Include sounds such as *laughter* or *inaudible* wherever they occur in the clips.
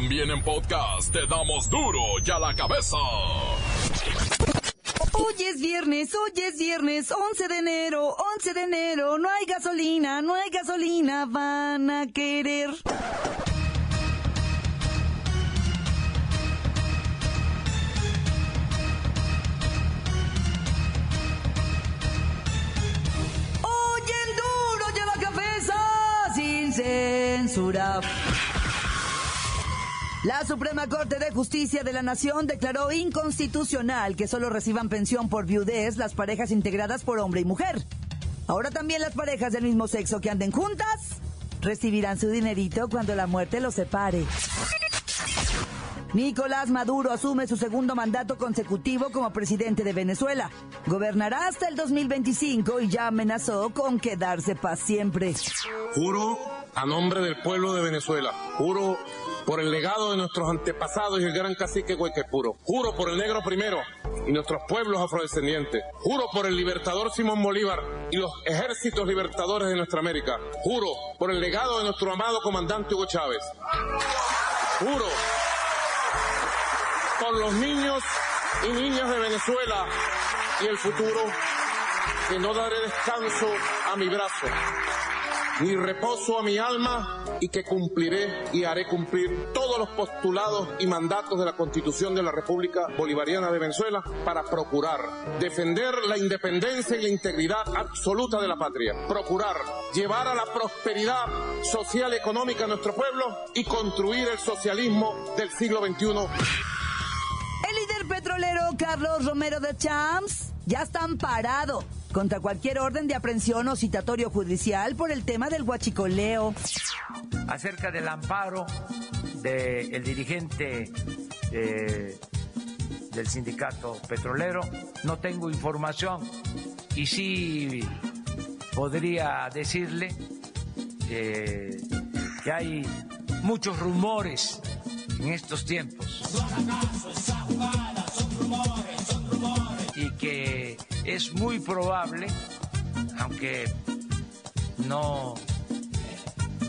También en podcast te damos duro y a la cabeza. Hoy es viernes, hoy es viernes, 11 de enero, 11 de enero, no hay gasolina, no hay gasolina, van a querer. Oyen duro y a la cabeza, sin censura. La Suprema Corte de Justicia de la Nación declaró inconstitucional que solo reciban pensión por viudez las parejas integradas por hombre y mujer. Ahora también las parejas del mismo sexo que anden juntas recibirán su dinerito cuando la muerte los separe. Nicolás Maduro asume su segundo mandato consecutivo como presidente de Venezuela. Gobernará hasta el 2025 y ya amenazó con quedarse para siempre. Juro a nombre del pueblo de Venezuela, juro por el legado de nuestros antepasados y el gran cacique Huequepuro, juro por el negro primero y nuestros pueblos afrodescendientes, juro por el libertador Simón Bolívar y los ejércitos libertadores de nuestra América, juro por el legado de nuestro amado comandante Hugo Chávez, juro por los niños y niñas de Venezuela y el futuro, que no daré descanso a mi brazo, ni reposo a mi alma, y que cumpliré y haré cumplir todos los postulados y mandatos de la Constitución de la República Bolivariana de Venezuela para procurar defender la independencia y la integridad absoluta de la patria, procurar llevar a la prosperidad social y económica a nuestro pueblo y construir el socialismo del siglo XXI. El líder petrolero Carlos Romero de Champs ya está amparado contra cualquier orden de aprehensión o citatorio judicial por el tema del huachicoleo. Acerca del amparo del dirigente eh, del sindicato petrolero, no tengo información y sí podría decirle eh, que hay muchos rumores en estos tiempos es muy probable, aunque no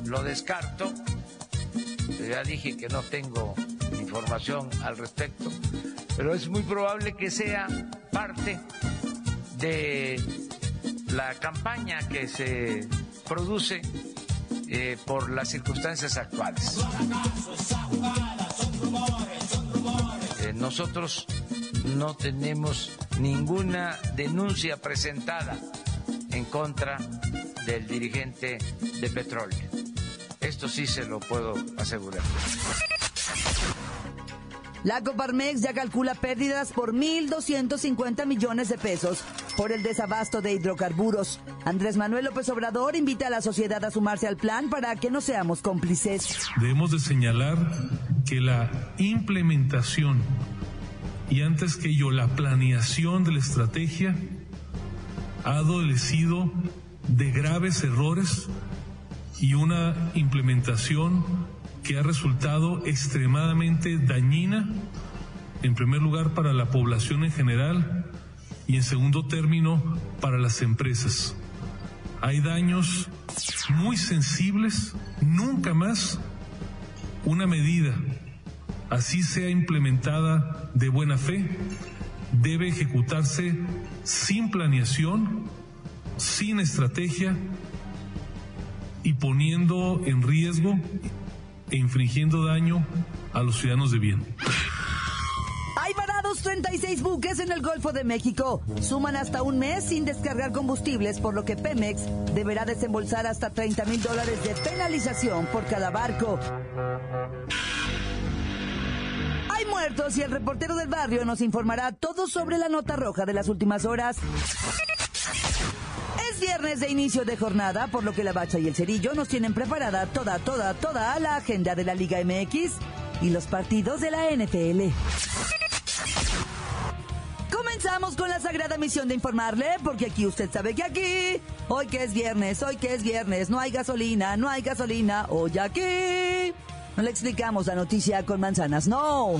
lo descarto, ya dije que no tengo información al respecto, pero es muy probable que sea parte de la campaña que se produce eh, por las circunstancias actuales. Eh, nosotros no tenemos ninguna denuncia presentada en contra del dirigente de petróleo. Esto sí se lo puedo asegurar. La Coparmex ya calcula pérdidas por 1.250 millones de pesos por el desabasto de hidrocarburos. Andrés Manuel López Obrador invita a la sociedad a sumarse al plan para que no seamos cómplices. Debemos de señalar que la implementación y antes que ello la planeación de la estrategia ha adolecido de graves errores y una implementación que ha resultado extremadamente dañina, en primer lugar para la población en general y en segundo término para las empresas. Hay daños muy sensibles, nunca más una medida, así sea implementada de buena fe, debe ejecutarse sin planeación, sin estrategia y poniendo en riesgo e infringiendo daño a los ciudadanos de bien. Hay varados 36 buques en el Golfo de México. Suman hasta un mes sin descargar combustibles, por lo que Pemex deberá desembolsar hasta 30 mil dólares de penalización por cada barco. Muertos y el reportero del barrio nos informará todo sobre la nota roja de las últimas horas. Es viernes de inicio de jornada, por lo que la Bacha y el Cerillo nos tienen preparada toda, toda, toda la agenda de la Liga MX y los partidos de la NFL. Comenzamos con la sagrada misión de informarle, porque aquí usted sabe que aquí, hoy que es viernes, hoy que es viernes, no hay gasolina, no hay gasolina, hoy aquí. No le explicamos la noticia con manzanas, no.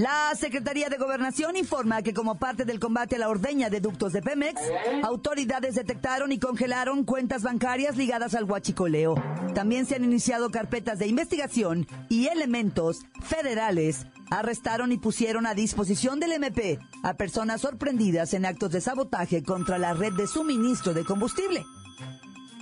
La Secretaría de Gobernación informa que como parte del combate a la ordeña de ductos de Pemex, autoridades detectaron y congelaron cuentas bancarias ligadas al huachicoleo. También se han iniciado carpetas de investigación y elementos federales arrestaron y pusieron a disposición del MP a personas sorprendidas en actos de sabotaje contra la red de suministro de combustible.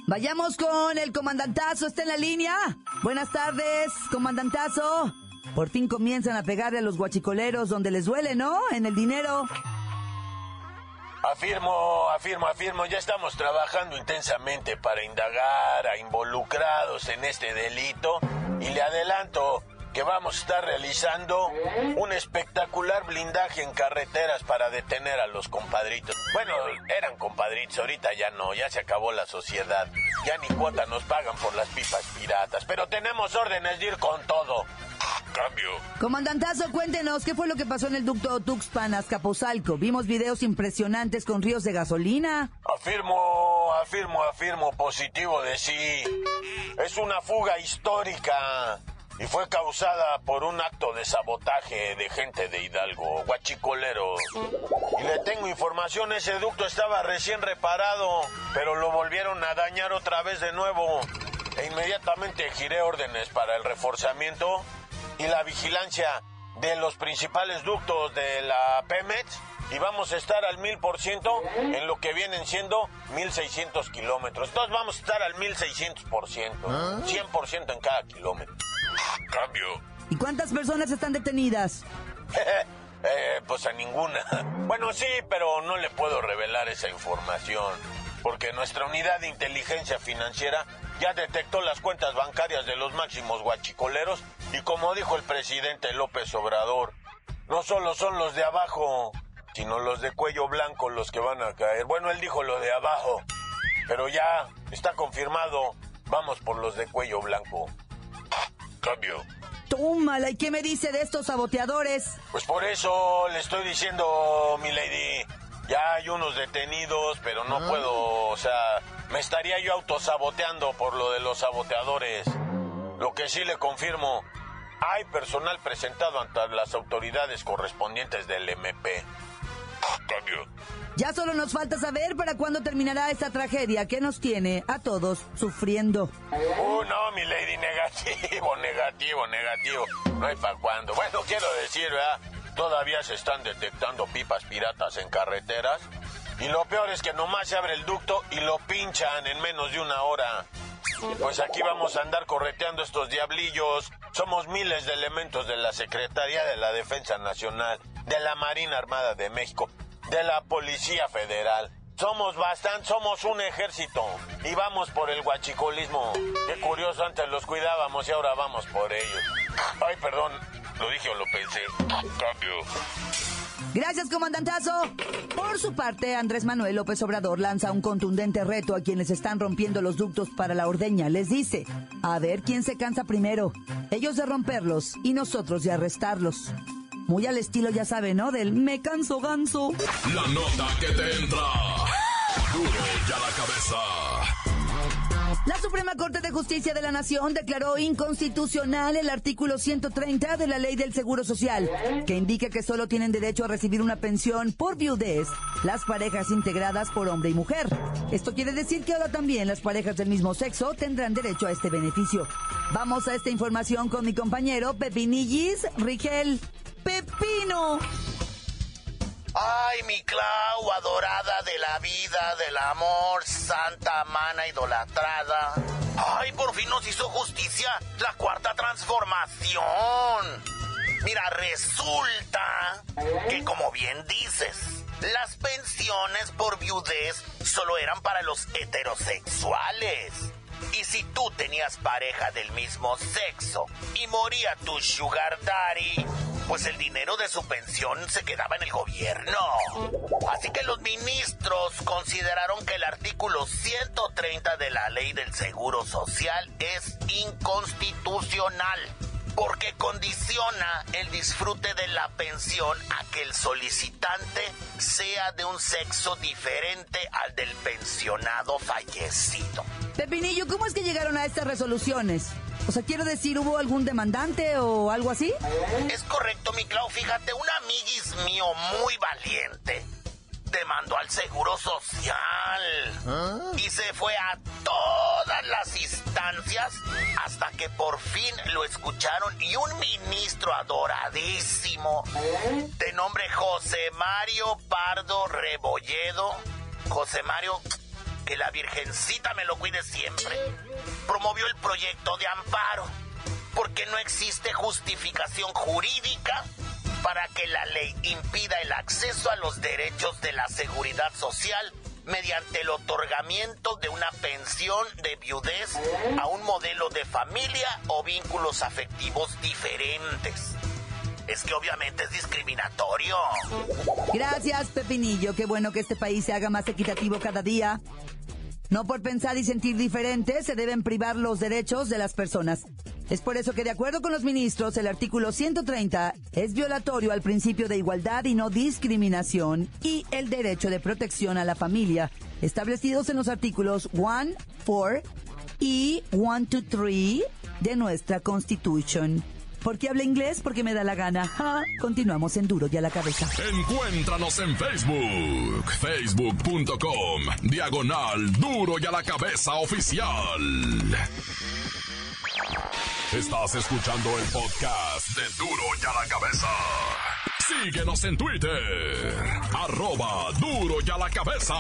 Vayamos con el comandantazo, está en la línea. Buenas tardes, comandantazo. Por fin comienzan a pegarle a los guachicoleros donde les duele, ¿no? En el dinero. Afirmo, afirmo, afirmo, ya estamos trabajando intensamente para indagar a involucrados en este delito y le adelanto que vamos a estar realizando un espectacular blindaje en carreteras para detener a los compadritos. Bueno, eran compadritos, ahorita ya no, ya se acabó la sociedad. Ya ni cuota nos pagan por las pipas piratas, pero tenemos órdenes de ir con todo. Cambio. Comandantazo, cuéntenos qué fue lo que pasó en el ducto Tuxpan Azcapotzalco. Vimos videos impresionantes con ríos de gasolina. Afirmo, afirmo, afirmo, positivo de sí. Es una fuga histórica y fue causada por un acto de sabotaje de gente de Hidalgo, guachicoleros. Y le tengo información, ese ducto estaba recién reparado, pero lo volvieron a dañar otra vez de nuevo. E inmediatamente giré órdenes para el reforzamiento y la vigilancia de los principales ductos de la Pemex y vamos a estar al mil por ciento en lo que vienen siendo 1600 kilómetros. Entonces vamos a estar al 1600 por ciento, 100 por ciento en cada kilómetro. Cambio. ¿Y cuántas personas están detenidas? *laughs* eh, pues a ninguna. *laughs* Bueno, sí, pero no le puedo revelar esa información porque nuestra unidad de inteligencia financiera ya detectó las cuentas bancarias de los máximos guachicoleros y como dijo el presidente López Obrador, no solo son los de abajo, sino los de cuello blanco los que van a caer. Bueno, él dijo lo de abajo, pero ya está confirmado. Vamos por los de cuello blanco. Cambio. Tómala, ¿y qué me dice de estos saboteadores? Pues por eso le estoy diciendo, mi lady. Ya hay unos detenidos, pero no puedo, o sea, me estaría yo autosaboteando por lo de los saboteadores. Lo que sí le confirmo, hay personal presentado ante las autoridades correspondientes del MP. Cambio. Ya solo nos falta saber para cuándo terminará esta tragedia que nos tiene a todos sufriendo. Uh, no, mi lady, negativo, *laughs* negativo, negativo. No hay para cuándo. Bueno, quiero decir, ¿verdad? Todavía se están detectando pipas piratas en carreteras. Y lo peor es que nomás se abre el ducto y lo pinchan en menos de una hora. Pues aquí vamos a andar correteando estos diablillos. Somos miles de elementos de la Secretaría de la Defensa Nacional, de la Marina Armada de México, de la Policía Federal. Somos bastante, somos un ejército y vamos por el guachicolismo. Qué curioso, antes los cuidábamos y ahora vamos por ellos. Ay, perdón, lo dije o lo pensé. Cambio. Gracias, comandantazo. Por su parte, Andrés Manuel López Obrador lanza un contundente reto a quienes están rompiendo los ductos para la ordeña. Les dice, a ver quién se cansa primero. Ellos de romperlos y nosotros de arrestarlos. Muy al estilo, ya sabe, ¿no? Del me canso ganso. La nota que te entra. Duro ya la cabeza. La Suprema Corte de Justicia de la Nación declaró inconstitucional el artículo 130 de la Ley del Seguro Social, que indica que solo tienen derecho a recibir una pensión por viudez las parejas integradas por hombre y mujer. Esto quiere decir que ahora también las parejas del mismo sexo tendrán derecho a este beneficio. Vamos a esta información con mi compañero Pepinillis Rigel. Pepino. Ay, mi Clau, adorada de la vida, del amor, santa, mana, idolatrada. Ay, por fin nos hizo justicia la cuarta transformación. Mira, resulta que como bien dices, las pensiones por viudez solo eran para los heterosexuales. Y si tú tenías pareja del mismo sexo y moría tu sugar daddy, pues el dinero de su pensión se quedaba en el gobierno. Así que los ministros consideraron que el artículo 130 de la ley del Seguro Social es inconstitucional porque condiciona el disfrute de la pensión a que el solicitante sea de un sexo diferente al del pensionado fallecido. Pepinillo, ¿cómo es que llegaron a estas resoluciones? O sea, quiero decir, ¿hubo algún demandante o algo así? Es correcto, mi Clau. Fíjate, un amiguis mío muy valiente demandó al Seguro Social y se fue a todas las instancias hasta que por fin lo escucharon y un ministro adoradísimo de nombre José Mario Pardo Rebolledo, José Mario, que la Virgencita me lo cuide siempre, promovió el proyecto de amparo porque no existe justificación jurídica para que la ley impida el acceso a los derechos de la seguridad social mediante el otorgamiento de una pensión de viudez a un modelo de familia o vínculos afectivos diferentes. Es que obviamente es discriminatorio. Gracias, Pepinillo. Qué bueno que este país se haga más equitativo cada día. No por pensar y sentir diferente se deben privar los derechos de las personas. Es por eso que, de acuerdo con los ministros, el artículo 130 es violatorio al principio de igualdad y no discriminación y el derecho de protección a la familia, establecidos en los artículos 1, 4 y 1, 2, 3 de nuestra Constitution. ¿Por qué habla inglés? Porque me da la gana. Continuamos en Duro y a la cabeza. Encuéntranos en Facebook, facebook.com, diagonal Duro y a la cabeza oficial. Estás escuchando el podcast de Duro y a la cabeza. Síguenos en Twitter, arroba Duro y a la cabeza.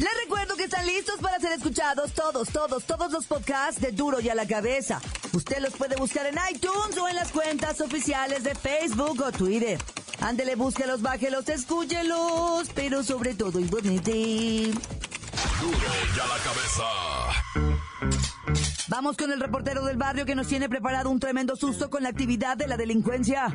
Les recuerdo que están listos para ser escuchados todos, todos, todos los podcasts de Duro y a la cabeza. Usted los puede buscar en iTunes o en las cuentas oficiales de Facebook o Twitter. Ándele, búsquelos, bájelos, escúchelos, pero sobre todo y bonito. Duro y a la cabeza. Vamos con el reportero del barrio que nos tiene preparado un tremendo susto con la actividad de la delincuencia.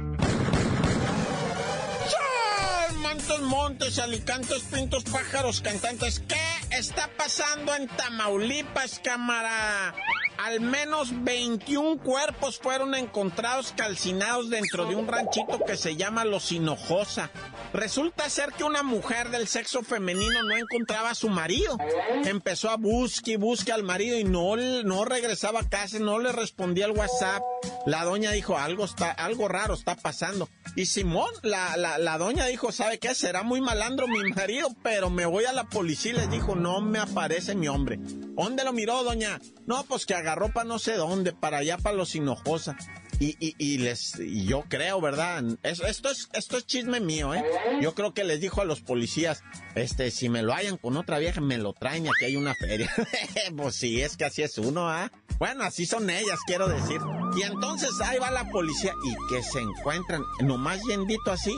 Montes, montes, alicantes, pintos, pájaros, cantantes. ¿Qué está pasando en Tamaulipas, cámara? Al menos 21 cuerpos fueron encontrados calcinados dentro de un ranchito que se llama Los Hinojosa. Resulta ser que una mujer del sexo femenino no encontraba a su marido. Empezó a buscar y buscar al marido y no, no regresaba a casa, no le respondía al WhatsApp. La doña dijo, algo, está, algo raro está pasando. Y Simón, la, la, la doña dijo, ¿sabe qué? Será muy malandro mi marido, pero me voy a la policía y les dijo, no me aparece mi hombre. ¿Dónde lo miró, doña? No, pues que agarró para no sé dónde, para allá, para los Hinojosa. Y, y, y, les, yo creo, ¿verdad? esto, es, esto es chisme mío, ¿eh? Yo creo que les dijo a los policías, este, si me lo hayan con otra vieja, me lo traen, aquí hay una feria. *laughs* pues sí, es que así es uno, ¿ah? Bueno, así son ellas, quiero decir. Y entonces ahí va la policía y que se encuentran, nomás yendito así,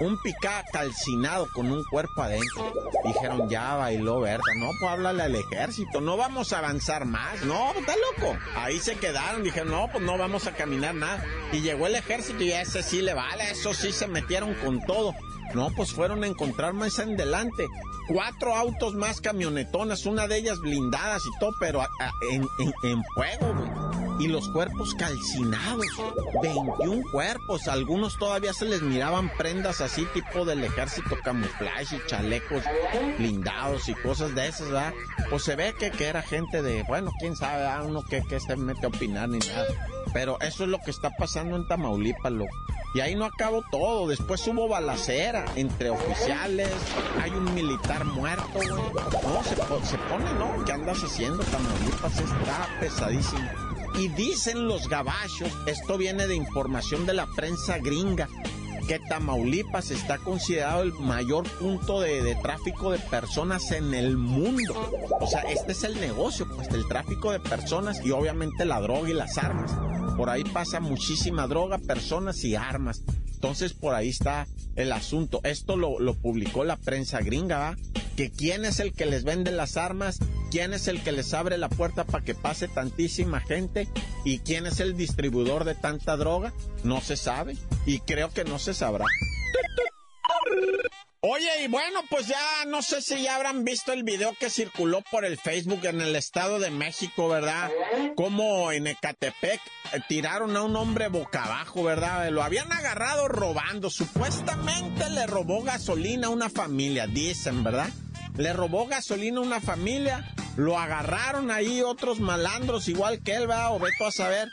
un picá calcinado con un cuerpo adentro. Dijeron, ya bailó Berta. No, pues háblale al ejército, no vamos a avanzar más. No, está loco. Ahí se quedaron, dijeron, no, pues no vamos a caminar nada. Y llegó el ejército y ese sí le vale, eso sí se metieron con todo. No, pues fueron a encontrar más en delante. Cuatro autos más camionetonas, una de ellas blindadas y todo, pero en, en, fuego, güey. Y los cuerpos calcinados. 21 cuerpos. Algunos todavía se les miraban prendas así, tipo del ejército, camuflaje y chalecos blindados y cosas de esas, ¿verdad? Pues se ve que, que era gente de, bueno, quién sabe, ¿verdad? uno que, que se mete a opinar ni nada. Pero eso es lo que está pasando en Tamaulipas, loco. Y ahí no acabó todo. Después hubo balacera entre oficiales. Hay un militar muerto, güey. No, se, se pone, ¿no? ¿Qué andas haciendo? Tamaulipas está pesadísimo. Y dicen los gabachos, esto viene de información de la prensa gringa, que Tamaulipas está considerado el mayor punto de, de, tráfico de personas en el mundo. O sea, este es el negocio, pues, del tráfico de personas y obviamente la droga y las armas. Por ahí pasa muchísima droga, personas y armas. Entonces por ahí está el asunto. Esto lo, lo publicó la prensa gringa. Que quién es el que les vende las armas, quién es el que les abre la puerta para que pase tantísima gente y quién es el distribuidor de tanta droga, no se sabe y creo que no se sabrá. Oye, y bueno, pues ya no sé si ya habrán visto el video que circuló por el Facebook en el Estado de México, ¿verdad? Como en Ecatepec eh, tiraron a un hombre boca abajo, ¿verdad? Lo habían agarrado robando. Supuestamente le robó gasolina a una familia, dicen, ¿verdad? Le robó gasolina a una familia, lo agarraron ahí otros malandros igual que él, ¿verdad? O veto a saber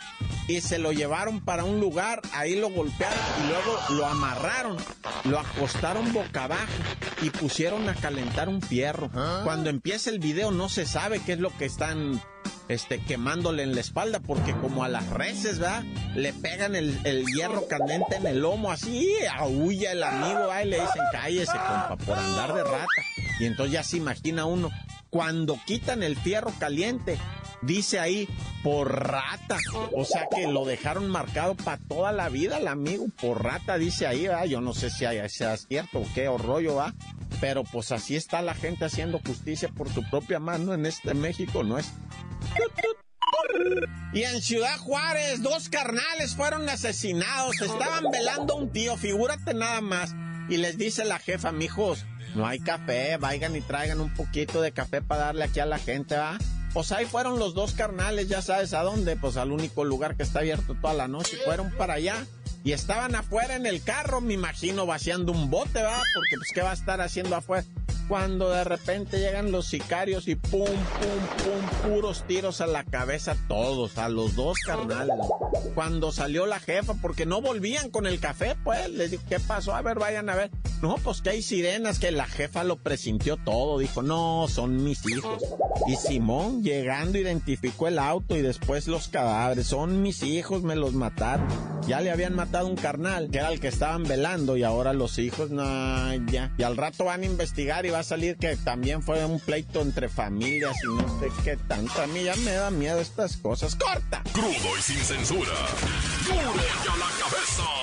y se lo llevaron para un lugar, ahí lo golpearon y luego lo amarraron, lo acostaron boca abajo y pusieron a calentar un fierro. ¿Ah? Cuando empieza el video no se sabe qué es lo que están este, quemándole en la espalda, porque como a las reses, ¿verdad? Le pegan el, hierro candente en el lomo, así, aúlla el amigo, ¿va? y le dicen, cállese, compa, por andar de rata. Y entonces ya se imagina uno, cuando quitan el fierro caliente, dice ahí, por rata. O sea que lo dejaron marcado para toda la vida el amigo, por rata, dice ahí, ¿verdad? Yo no sé si sea cierto o qué o rollo va. Pero pues así está la gente haciendo justicia por su propia mano en este México, ¿no es? Y en Ciudad Juárez, dos carnales fueron asesinados. Estaban velando a un tío, figúrate nada más. Y les dice la jefa, mijos, no hay café, vayan y traigan un poquito de café para darle aquí a la gente, ¿va? Pues ahí fueron los dos carnales, ya sabes a dónde, pues al único lugar que está abierto toda la noche, fueron para allá. Y estaban afuera en el carro, me imagino, vaciando un bote, ¿va? Porque pues, ¿qué va a estar haciendo afuera? Cuando de repente llegan los sicarios y pum, pum, pum, puros tiros a la cabeza todos, a los dos carnales. Cuando salió la jefa, porque no volvían con el café, pues les dijo, ¿qué pasó? A ver, vayan a ver. No, pues que hay sirenas, que la jefa lo presintió todo. Dijo, no, son mis hijos. Y Simón, llegando, identificó el auto y después los cadáveres. Son mis hijos, me los mataron. Ya le habían matado un carnal, que era el que estaban velando, y ahora los hijos, no, ya. Y al rato van a investigar y va salir que también fue un pleito entre familias y no sé qué tanto. A mí ya me da miedo estas cosas. ¡Corta! Crudo y sin censura. ¡Duro y a la cabeza!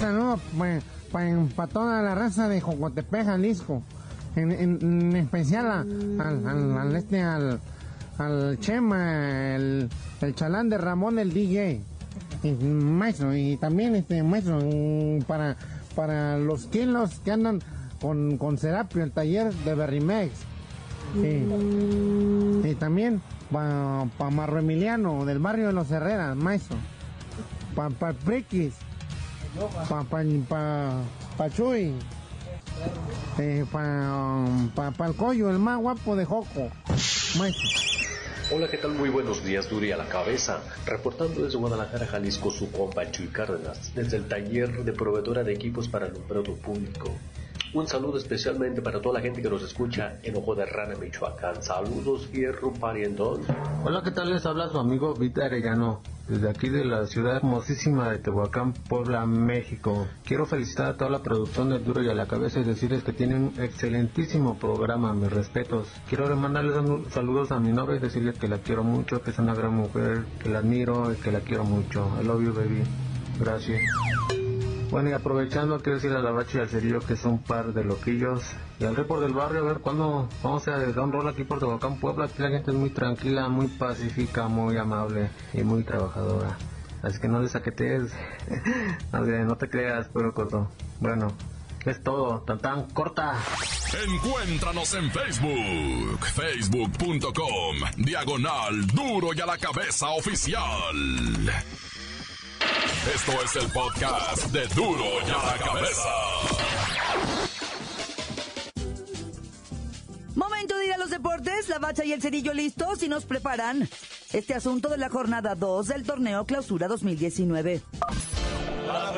Saludo para pa, toda la raza de Jocotepec, Jalisco. En, en, especial al, al, al, este, al, al Chema, el, el chalán de Ramón, el DJ. maestro, y también este maestro, mm, para, para los kilos que andan con, con Serapio, el taller de Berrimex. Y también para pa Marro Emiliano, del barrio de los Herreras, maestro. Para pa Priquis, para pa, pa, pa, Chuy, eh, para pa, el Coyo, el más guapo de Joco. Hola, ¿qué tal? Muy buenos días, Duri a la cabeza. Reportando desde Guadalajara, Jalisco, su compa Chuy Cárdenas, desde el taller de proveedora de equipos para el alumbrado público. Un saludo especialmente para toda la gente que nos escucha en Ojo de Rana, Michoacán. Saludos, Fierro Parientón. Hola, ¿qué tal? Les habla su amigo Vita Arellano, desde aquí de la ciudad hermosísima de Tehuacán, Puebla, México. Quiero felicitar a toda la producción del Duro y a la Cabeza y decirles que tienen un excelentísimo programa, mis respetos. Quiero mandarles saludos a mi novia y decirles que la quiero mucho, que es una gran mujer, que la admiro y que la quiero mucho. I love you, baby. Gracias. Bueno, y aprovechando, quiero decir a la bacha y al cerillo que son un par de loquillos. Y al report del barrio, a ver cuándo vamos a dar un rol aquí por Tehuacán, Puebla. Aquí la gente es muy tranquila, muy pacífica, muy amable y muy trabajadora. Así que no le saquetes, *laughs* no te creas, pero corto. Bueno, es todo, tan tan corta. Encuéntranos en Facebook, facebook.com, diagonal duro y a la cabeza oficial. Esto es el podcast de Duro y a la Cabeza. Momento de ir a los deportes, la bacha y el cerillo listos y nos preparan este asunto de la jornada 2 del torneo Clausura 2019. La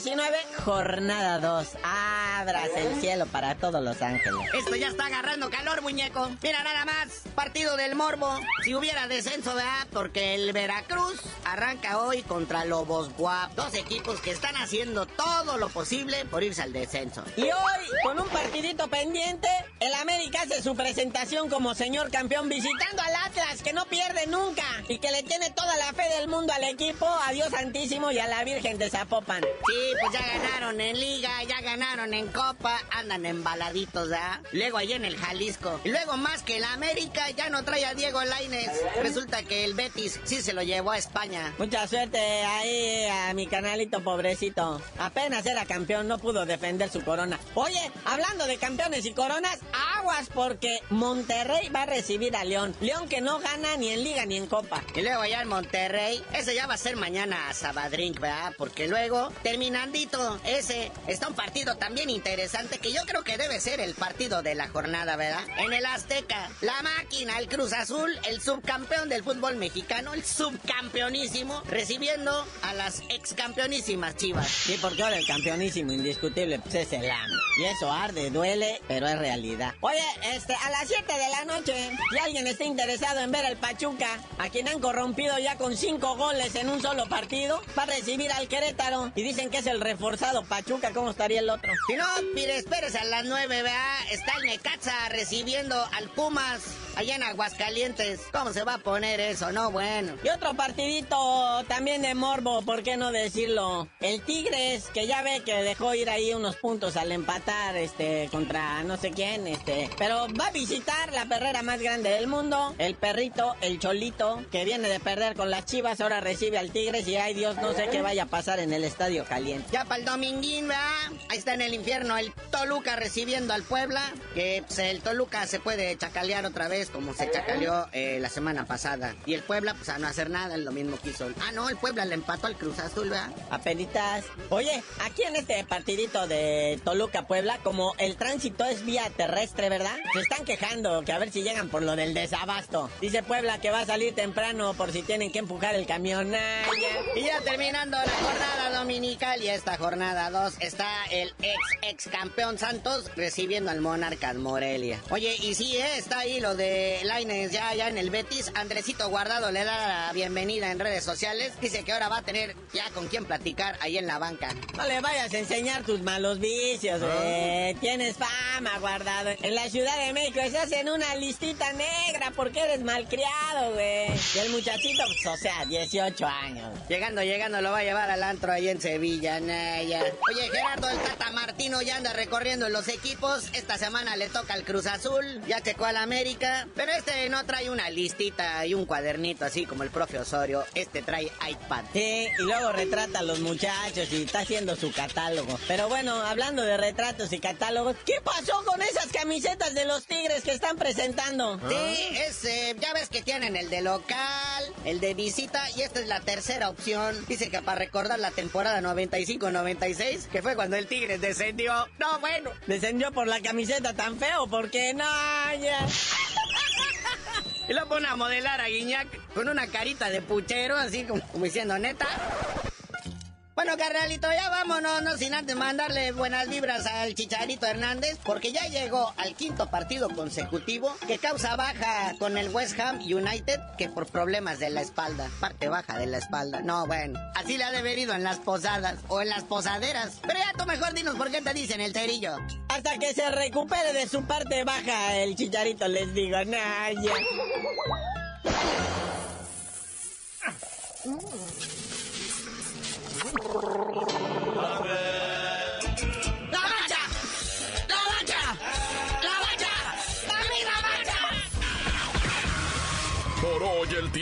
2019, jornada 2. Abras el cielo para todos los ángeles. Esto ya está agarrando calor, muñeco. Mira nada más, partido del Morbo. Si hubiera descenso, ¿verdad? Porque el Veracruz arranca hoy contra Lobos Guap. Dos equipos que están haciendo todo lo posible por irse al descenso. Y hoy, con un partidito pendiente, el América hace su presentación como señor campeón visitando al Atlas, que no pierde nunca y que le tiene toda la fe del mundo al equipo, a Dios Santísimo y a la Virgen de Zapopan. Sí, pues ya ganaron en Liga, ya ganaron en Copa, andan embaladitos, ¿ah? Luego ahí en el Jalisco. Y luego más que el América ya no trae a Diego Laines. Resulta que el Betis sí se lo llevó a España. Mucha suerte ahí a mi canalito pobrecito. Apenas era campeón, no pudo defender su corona. Oye, hablando de campeones y coronas, aguas porque Monterrey va a recibir a León. León que no gana ni en Liga ni en Copa. Y luego allá en Monterrey, ese ya va a ser mañana a Sabadrink, ¿verdad? Porque luego, terminandito, ese está un partido también interesante que yo creo que debe ser el partido de la jornada, ¿verdad? En el Azteca, la máquina, el Cruz Azul, el subcampeón del fútbol mexicano, el subcampeonísimo, recibiendo a las excampeonísimas Chivas. Sí, porque ahora el campeonísimo indiscutible pues es el AME. Y eso arde, duele, pero es realidad. Oye, este, a las 7 de la noche, si alguien está interesado en ver al Pachuca, a quien han corrompido ya con 5 goles en un solo partido, va a recibir al Querétaro. Y dicen que es el reforzado Pachuca, ¿cómo estaría el otro? Si no, mire, espérese a las 9, vea, está el Necaxa recibiendo al Pumas allá en Aguascalientes. ¿Cómo se va a poner eso? No, bueno. Y otro partidito también de morbo, ¿por qué no decirlo? El Tigres, que ya ve que dejó ir ahí unos puntos al empatar, este, contra no sé quién, este, pero va a visitar la perrera más grande del mundo, el perrito, el cholito, que viene de perder con las chivas, ahora recibe al Tigres y ay Dios, no sé qué vaya a pasar en el estadio caliente. Ya para el dominguín, ¿verdad? Ahí está en el infierno el Toluca recibiendo al Puebla, que pues, el Toluca se puede chacalear otra vez como se chacaleó eh, la semana pasada. Y el Puebla, pues a no hacer nada, es lo mismo que hizo. Ah, no, el Puebla le empató al Cruz Azul, ¿verdad? Apenitas. Oye, aquí en este partidito de Toluca-Puebla, como el tránsito es vía terrestre, ¿verdad? Se están quejando que a ver si llegan por lo del desabasto. Dice Puebla que va a salir temprano por si tienen que empujar el camión. Y ya terminando la jornada dominical y esta jornada 2 está el ex ex campeón Santos recibiendo al Monarcas Morelia. Oye, y sí, eh, está ahí lo de Laines ya, ya en el Betis. Andresito Guardado le da la bienvenida en redes sociales. Dice que ahora va a tener ya con quién platicar ahí en la banca. No le vayas a enseñar tus malos vicios, güey. Tienes fama, Guardado. En la Ciudad de México se hacen una listita negra porque eres malcriado, güey. Y el muchachito, pues, o sea, 18 años. Llegando, llegando, lo va a llevar al antro ahí en Sevilla, Naya. Oye, Gerardo el Tata Martino ya anda recorriendo los equipos. Esta semana le toca al Cruz Azul, ya checó al América. Pero este no trae una listita y un cuadernito así como el profe Osorio. Este trae iPad. Sí, y luego retrata a los muchachos y está haciendo su catálogo. Pero bueno, hablando de retratos y catálogos, ¿qué pasó con esas camisetas de los Tigres que están presentando? Sí, ese, ya ves que tienen el de local, el de visita y esta es la tercera opción. Dice que para recordar la temporada 95-96, que fue cuando el Tigres descendió. No, bueno. ¿Descendió por la camiseta tan feo? Porque no, ya. Y lo pone a modelar a Guiñac con una carita de puchero, así como, como diciendo, neta. Bueno, carnalito, ya vámonos, no sin antes mandarle buenas vibras al Chicharito Hernández, porque ya llegó al quinto partido consecutivo que causa baja con el West Ham United, que por problemas de la espalda, parte baja de la espalda. No, bueno, así le ha de haber ido en las posadas o en las posaderas. Pero ya tú mejor dinos por qué te dicen el cerillo. Hasta que se recupere de su parte baja el Chicharito, les digo, nah,